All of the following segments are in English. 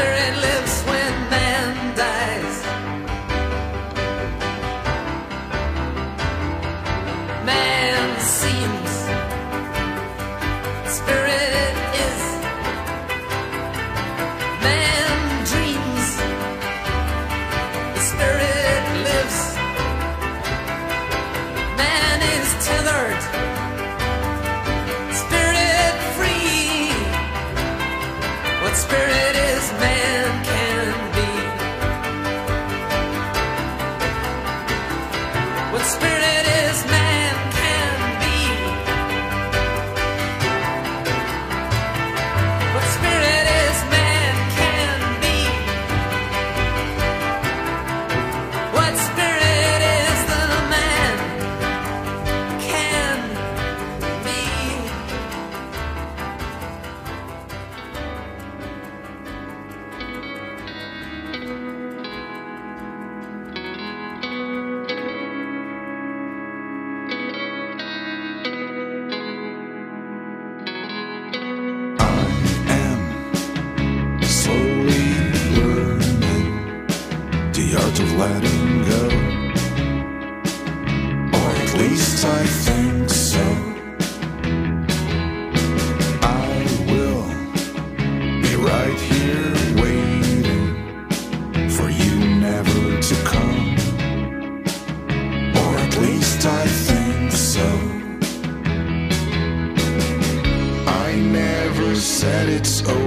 bitter, it lives. When it's over.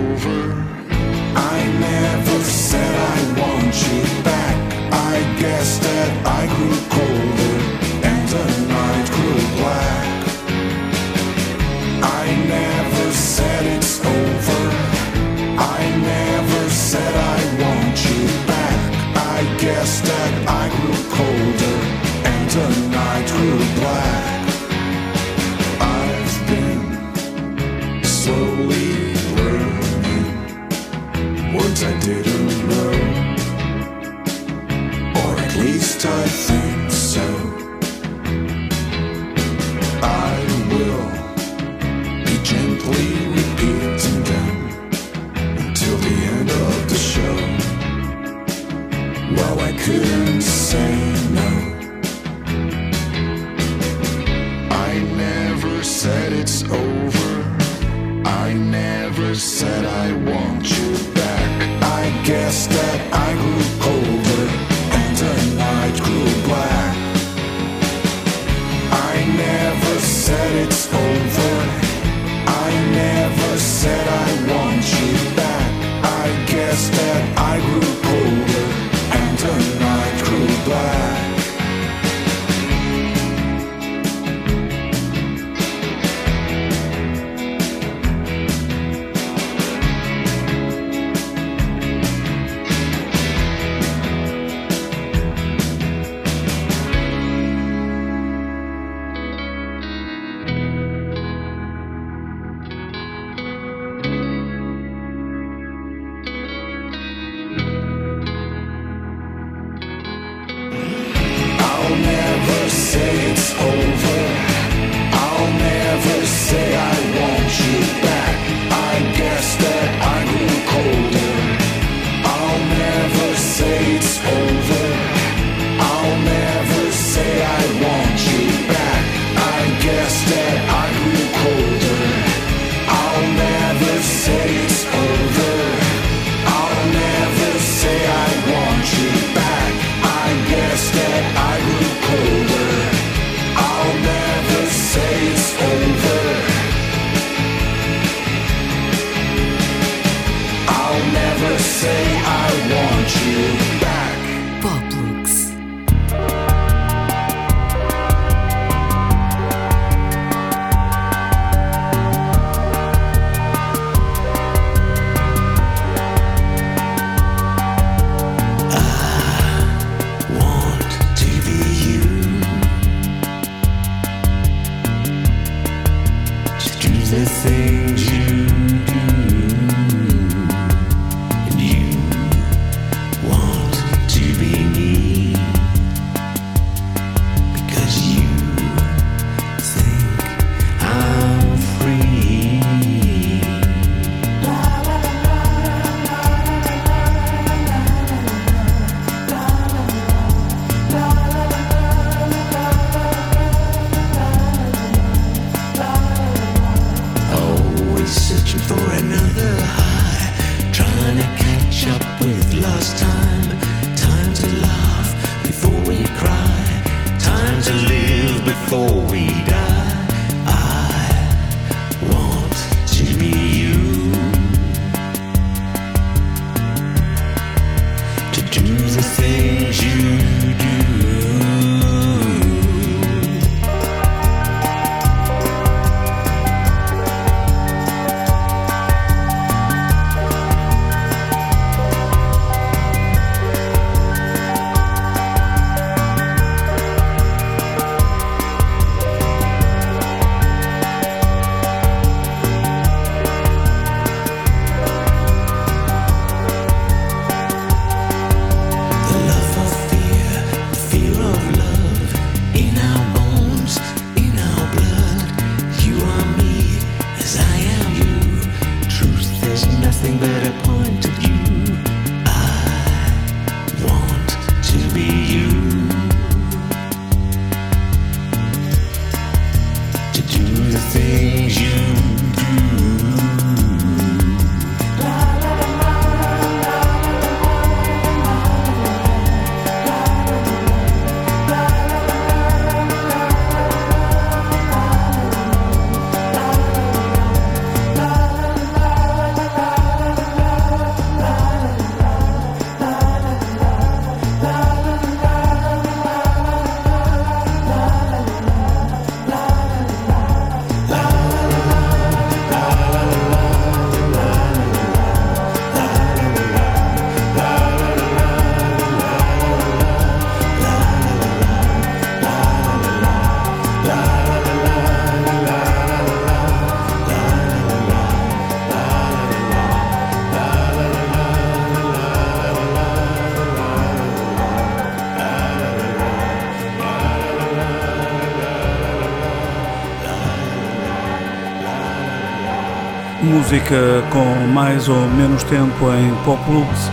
Música com mais ou menos tempo em pop blues,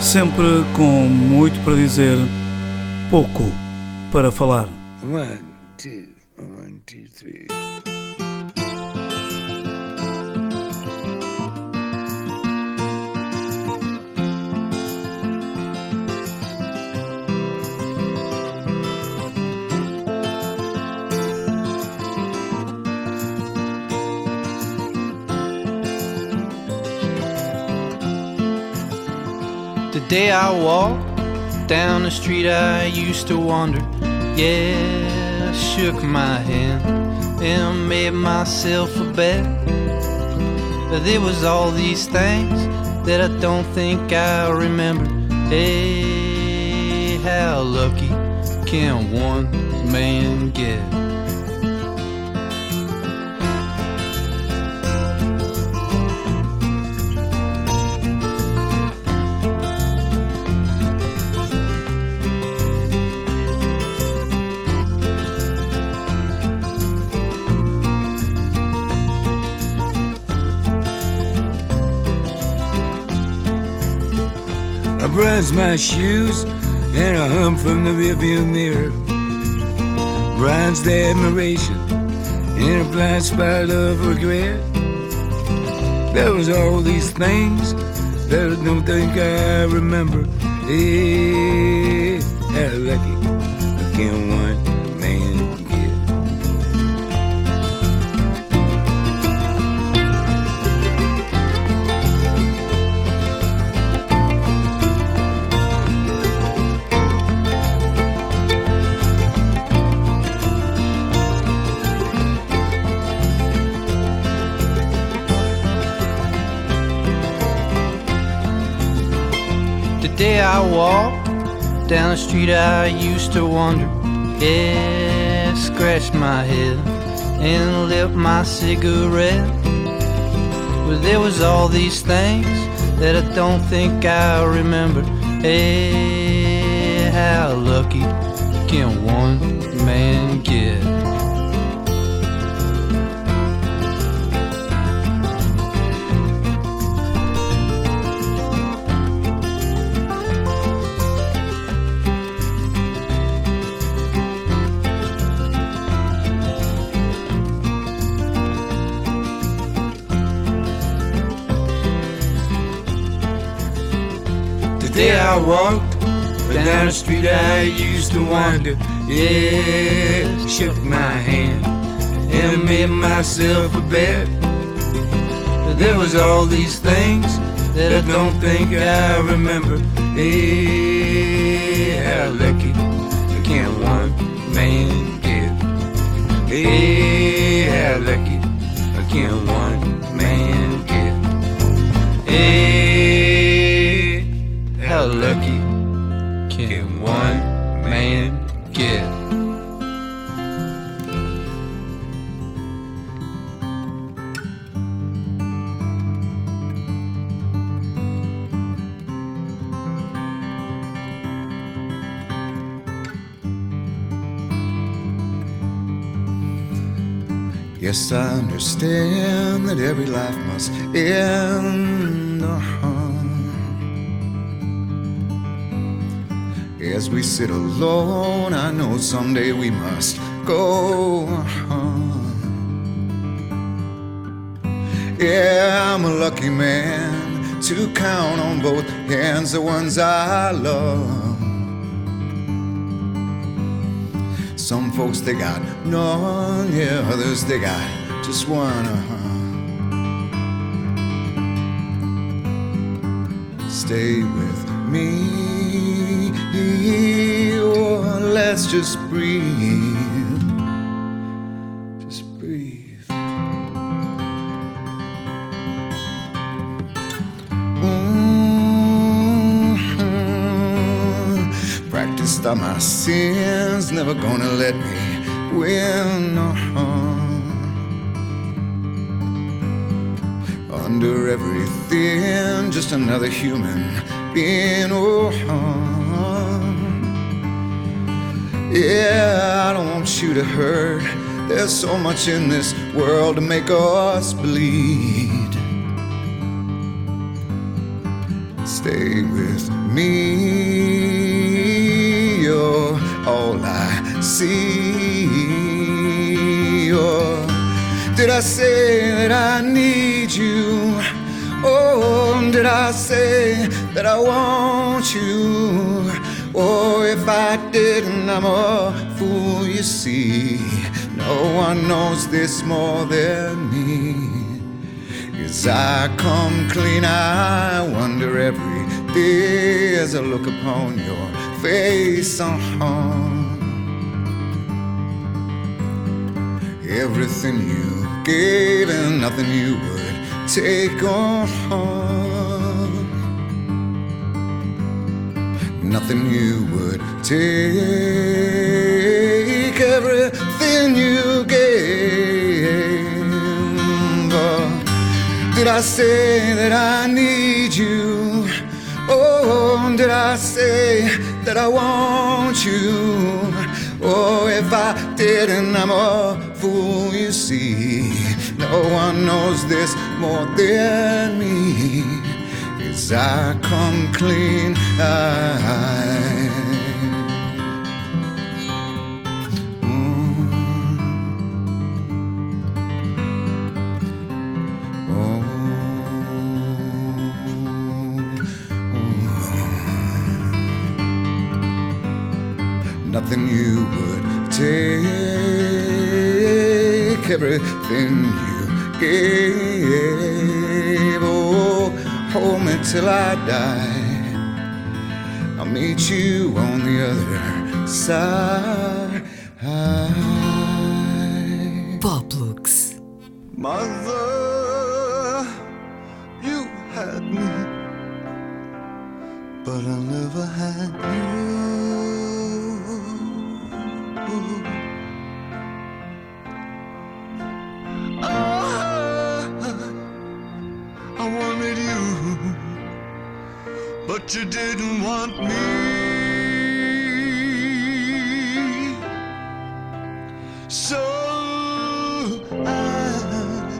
sempre com muito para dizer, pouco para falar. One, two, The day I walked down the street I used to wander. Yeah, I shook my hand and made myself a bet. But there was all these things that I don't think I remember. Hey, how lucky can one man get? Brush my shoes and a hum from the rearview mirror. Brian's the admiration in a blind spot of regret. There was all these things that I don't think I remember. Hey, how lucky I can one street I used to wander. Yeah, scratched my head and lit my cigarette. Well, there was all these things that I don't think I remember. Hey, how lucky can one man get? Day I walked down the street I used to wander. Yeah, shook my hand and made myself a. But there was all these things that I don't think I remember. Hey, how lucky can one man get? Hey, how lucky can one man get? Hey, I understand that every life must end. Uh-huh. As we sit alone, I know someday we must go. Uh-huh. Yeah, I'm a lucky man to count on both hands the ones I love. Some folks they got none, yeah, others they got just one. Uh-huh. Stay with me, or let's just breathe. Just breathe. Mhm. Practiced on my sins, never gonna let me win. uh-huh. under everything, just another human being. Oh, yeah, I don't want you to hurt. There's so much in this world to make us bleed. Stay with me, you're all I see. You're did I say that I need you? Oh, did I say that I want you? Oh, if I didn't, I'm a fool, you see. No one knows this more than me. As I come clean, I wonder every day as I look upon your face. Uh-huh. Everything you gave and nothing you would take on. Nothing you would take. Everything you gave. Oh, did I say that I need you? Oh, did I say that I want you? Oh, if I didn't, I'm a fool, you see. No one knows this more than me. As I come clean, I. Nothing you would take, everything gave. Oh, hold me till I die. I'll meet you on the other side. Poplux. Mother, you had me, but I never had you. You didn't want me. So I,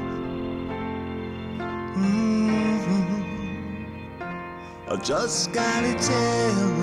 Mhm. I just gotta tell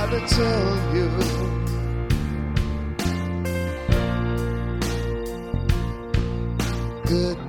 just gotta tell you. Goodbye.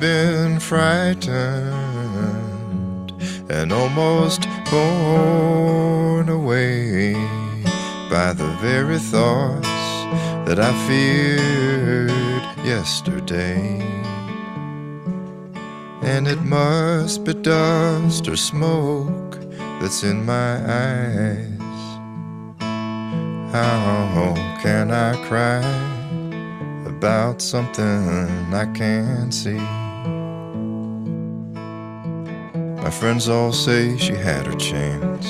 Been frightened and almost borne away by the very thoughts that I feared yesterday. And it must be dust or smoke that's in my eyes. How can I cry about something I can't see? My friends all say she had her chance.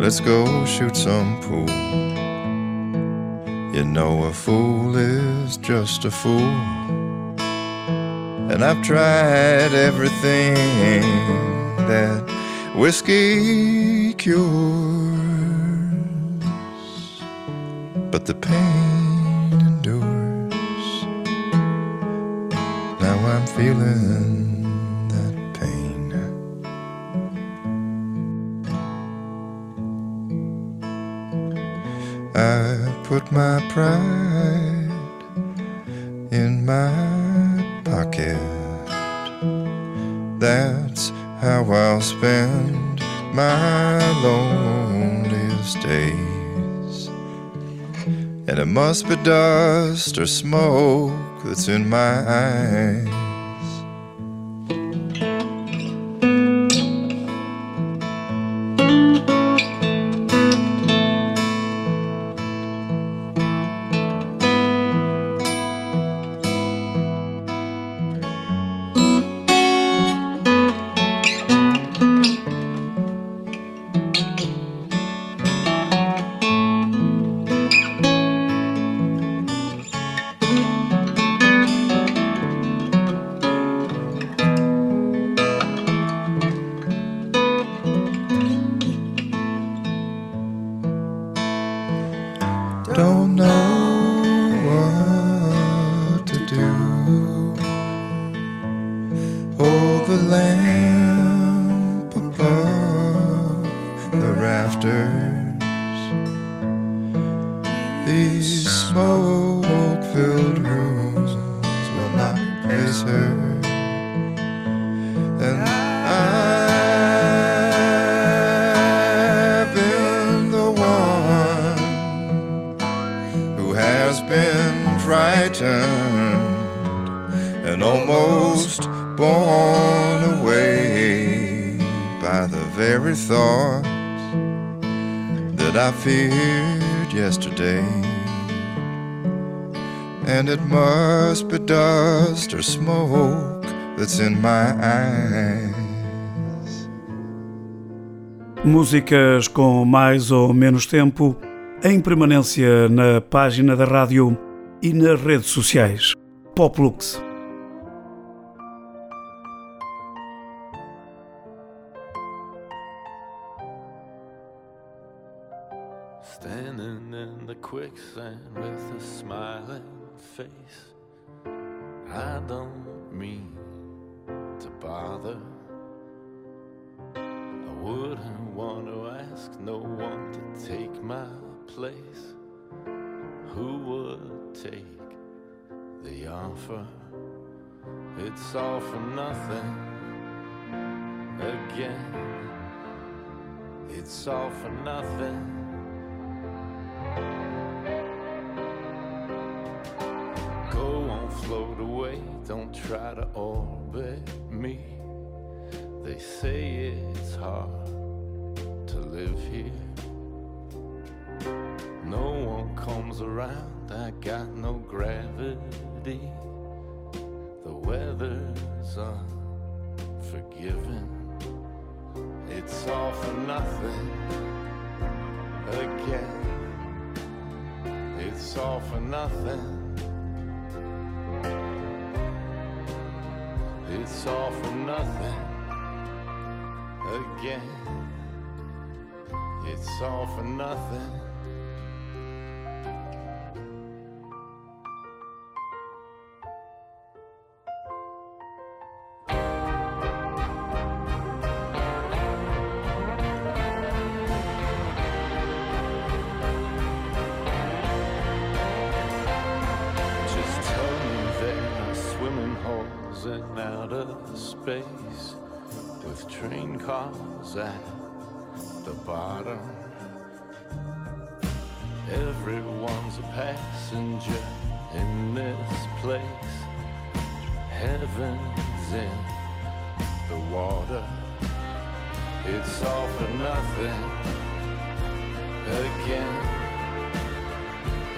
Let's go shoot some pool. You know, a fool is just a fool. And I've tried everything that whiskey cures but the pain endures. Now I'm feeling I put my pride in my pocket. That's how I'll spend my loneliest days. And it must be dust or smoke that's in my eyes. Feared yesterday. And it must be dust or smoke that's in my eyes. Músicas com mais ou menos tempo em permanência na página da rádio e nas redes sociais. Poplux. Quicksand with a smiling face. I don't mean to bother. I wouldn't want to ask no one to take my place. Who would take the offer? It's all for nothing again. It's all for nothing. Don't try to orbit me. They say it's hard to live here. No one comes around. I got no gravity. The weather's unforgiving. It's all for nothing again. It's all for nothing. It's all for nothing again. It's all for nothing. bottom. Everyone's a passenger in this place. Heaven's in the water. It's all for nothing again.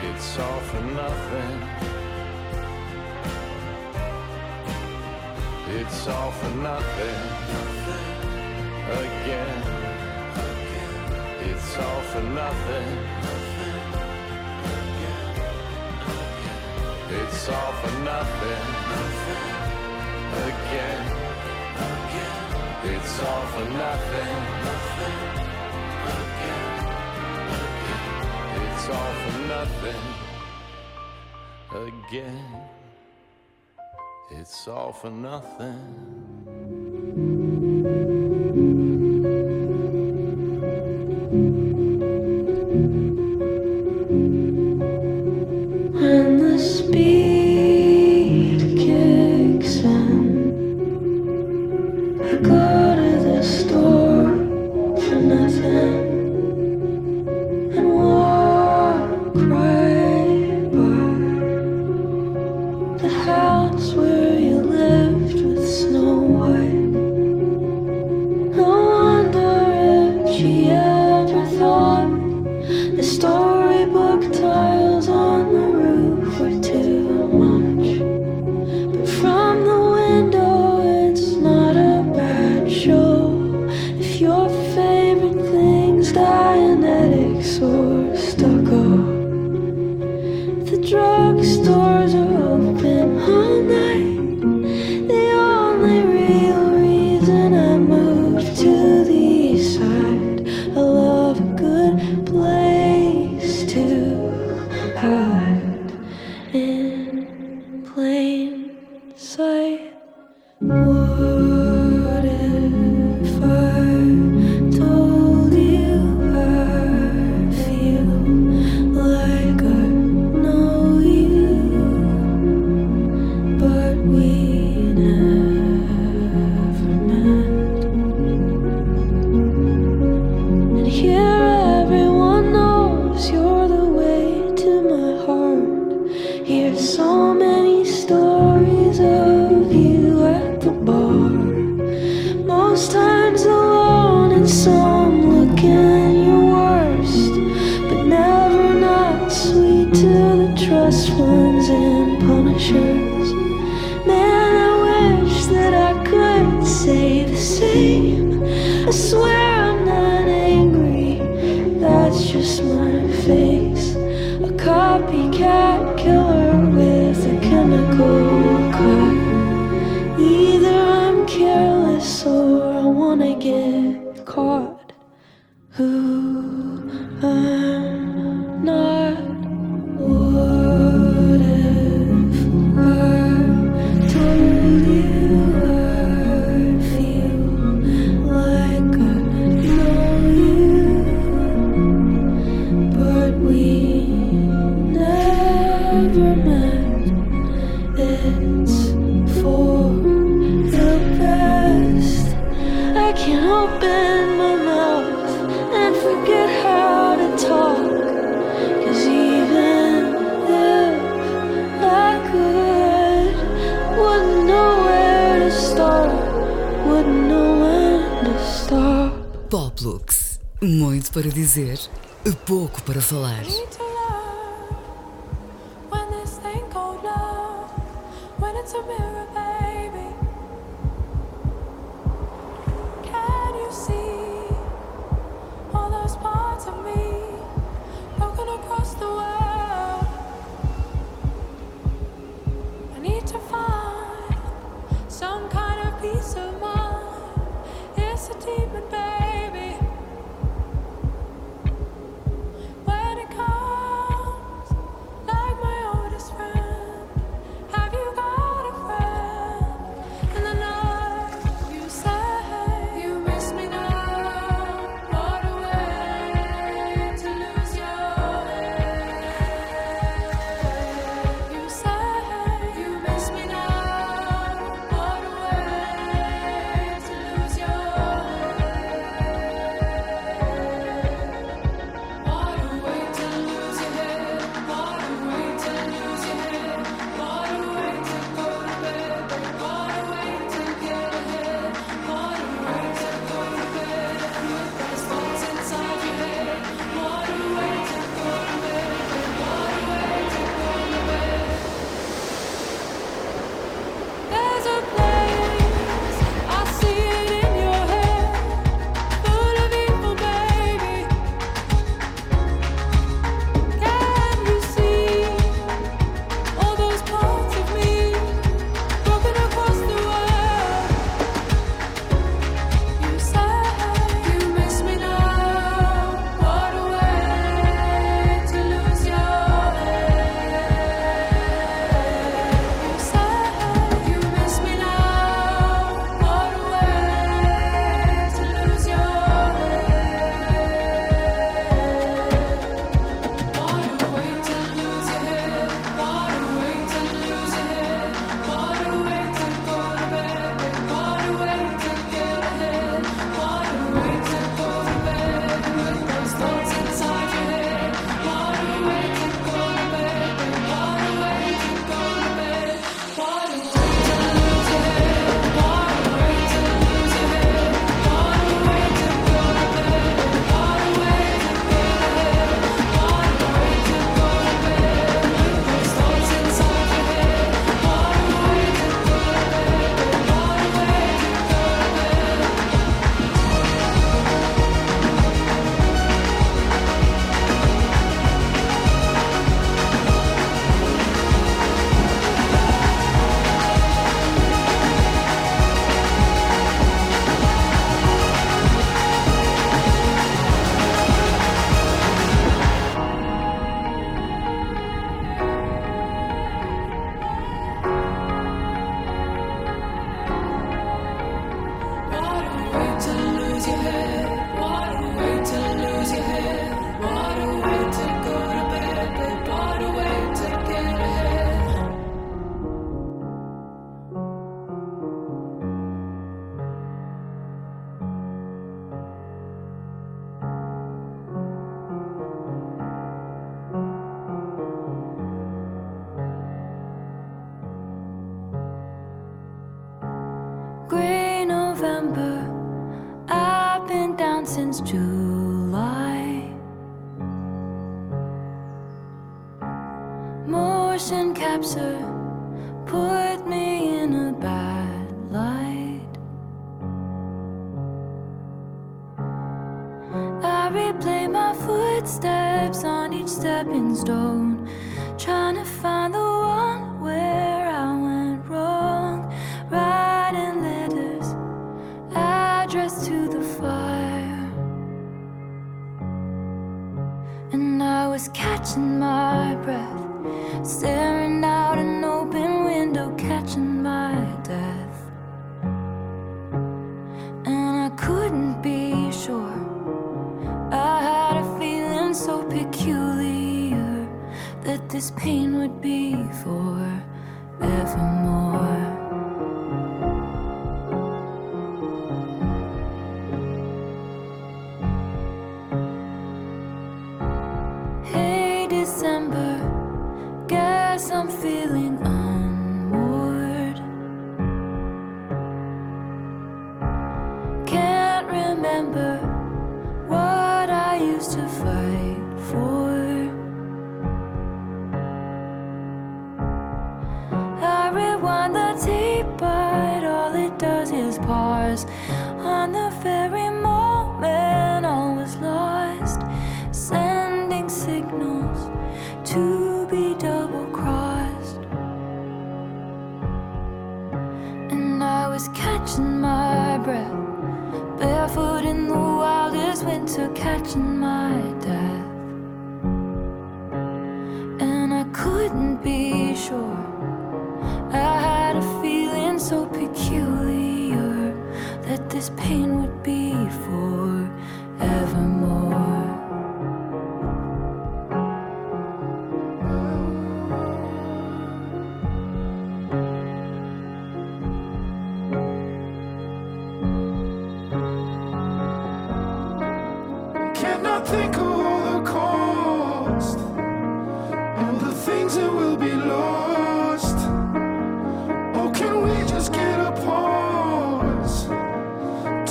It's all for nothing. It's all for nothing, nothing again it's all for nothing. It's all for nothing. Again. It's all for nothing. It's all for nothing. Again. It's all for nothing. Pouco para falar. my breath, staring out an open window, catching my death. And I couldn't be sure. I had a feeling so peculiar that this pain would be forevermore. think of all the cost and the things that will be lost. Can we just get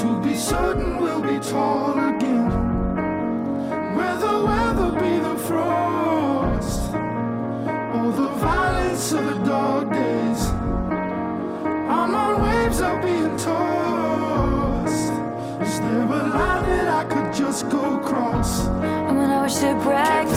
to be certain we'll be torn? cross. And when I was shipwrecked.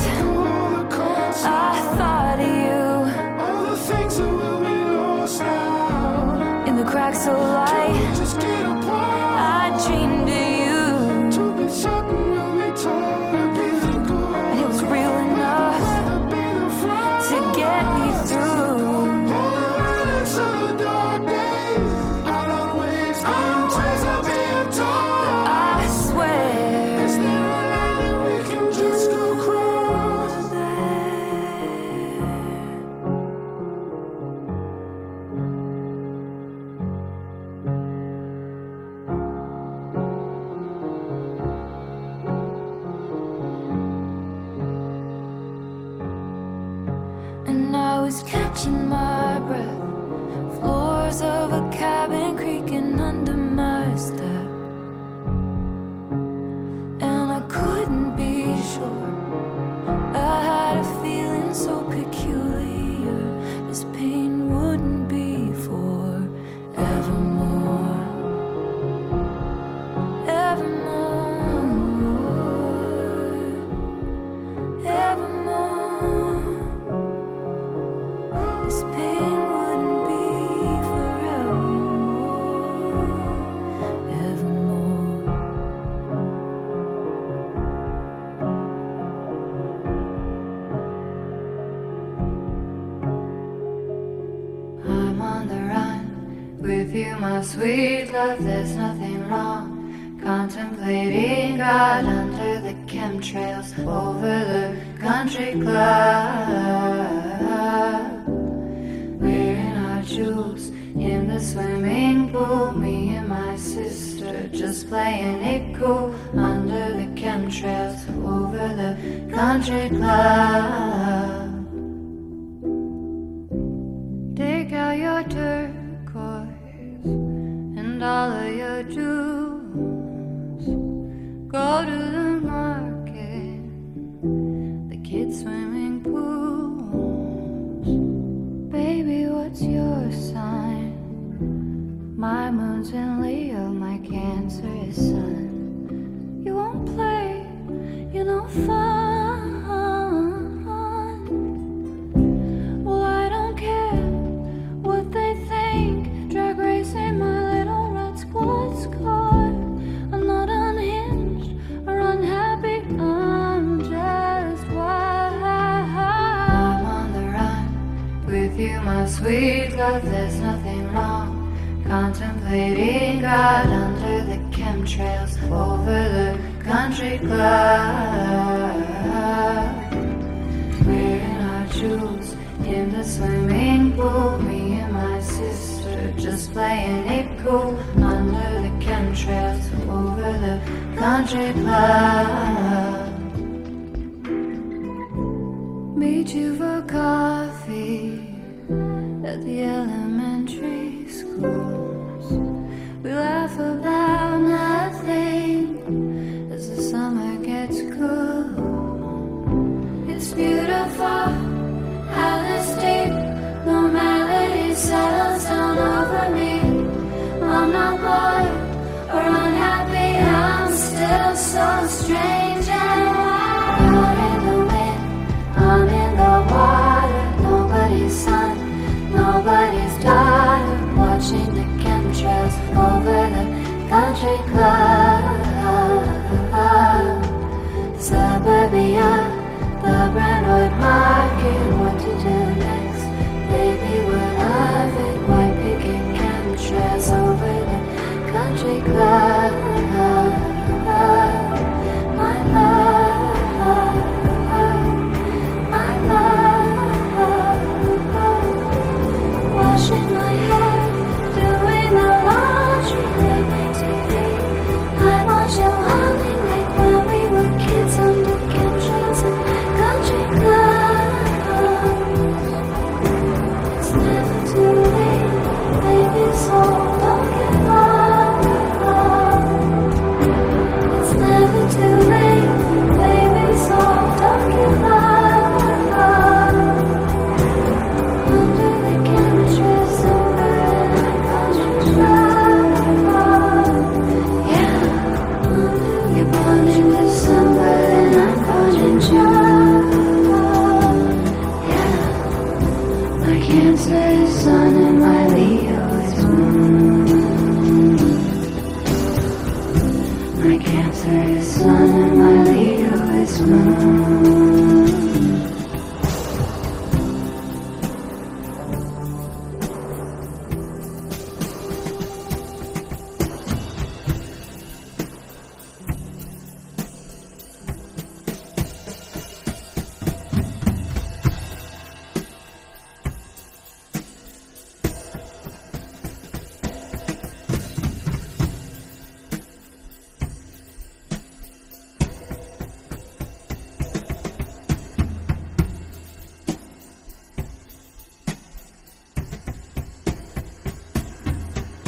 this cause there's nothing wrong Contemplating God under the chemtrails Over the country club. Wearing our jewels in the swimming pool Me and my sister just playing it cool Under the chemtrails over the country club.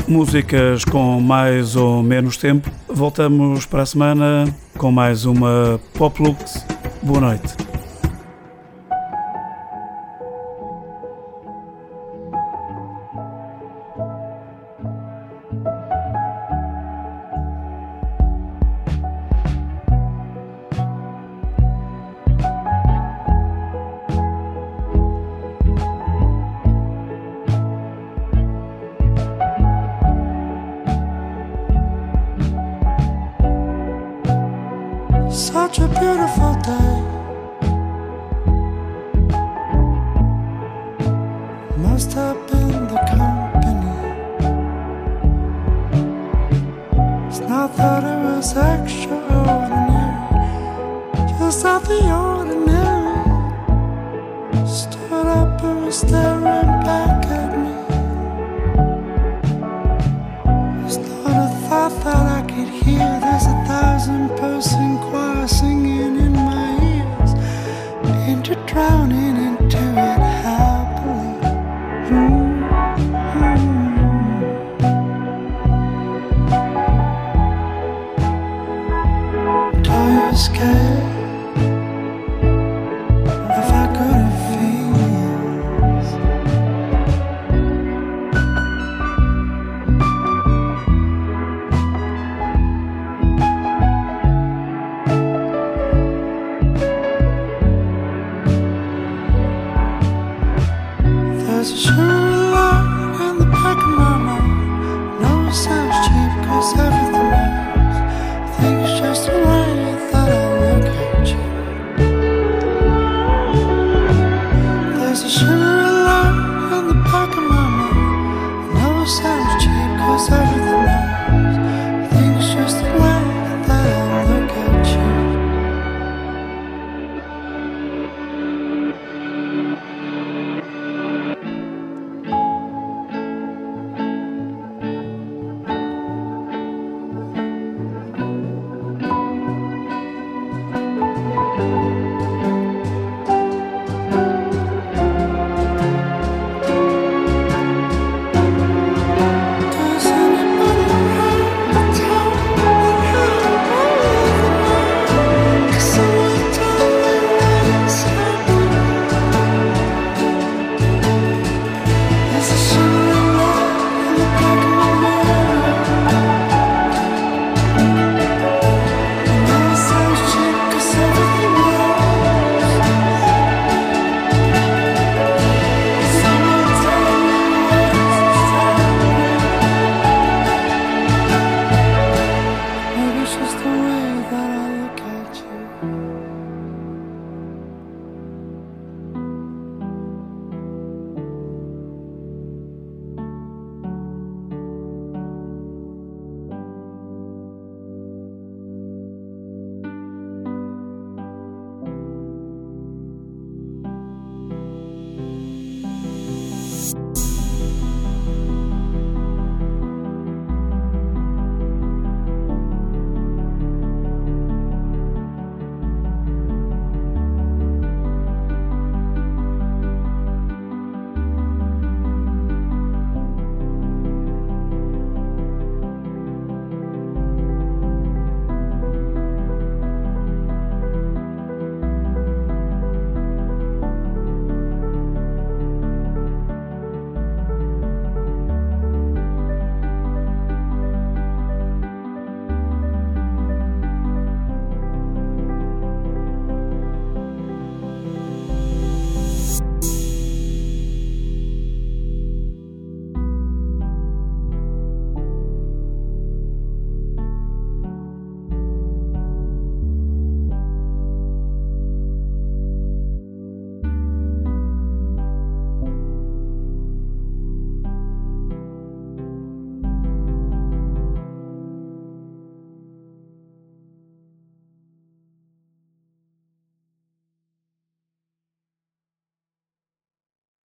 Músicas com mais ou menos tempo. Voltamos para a semana com mais uma Pop Lux. Boa noite.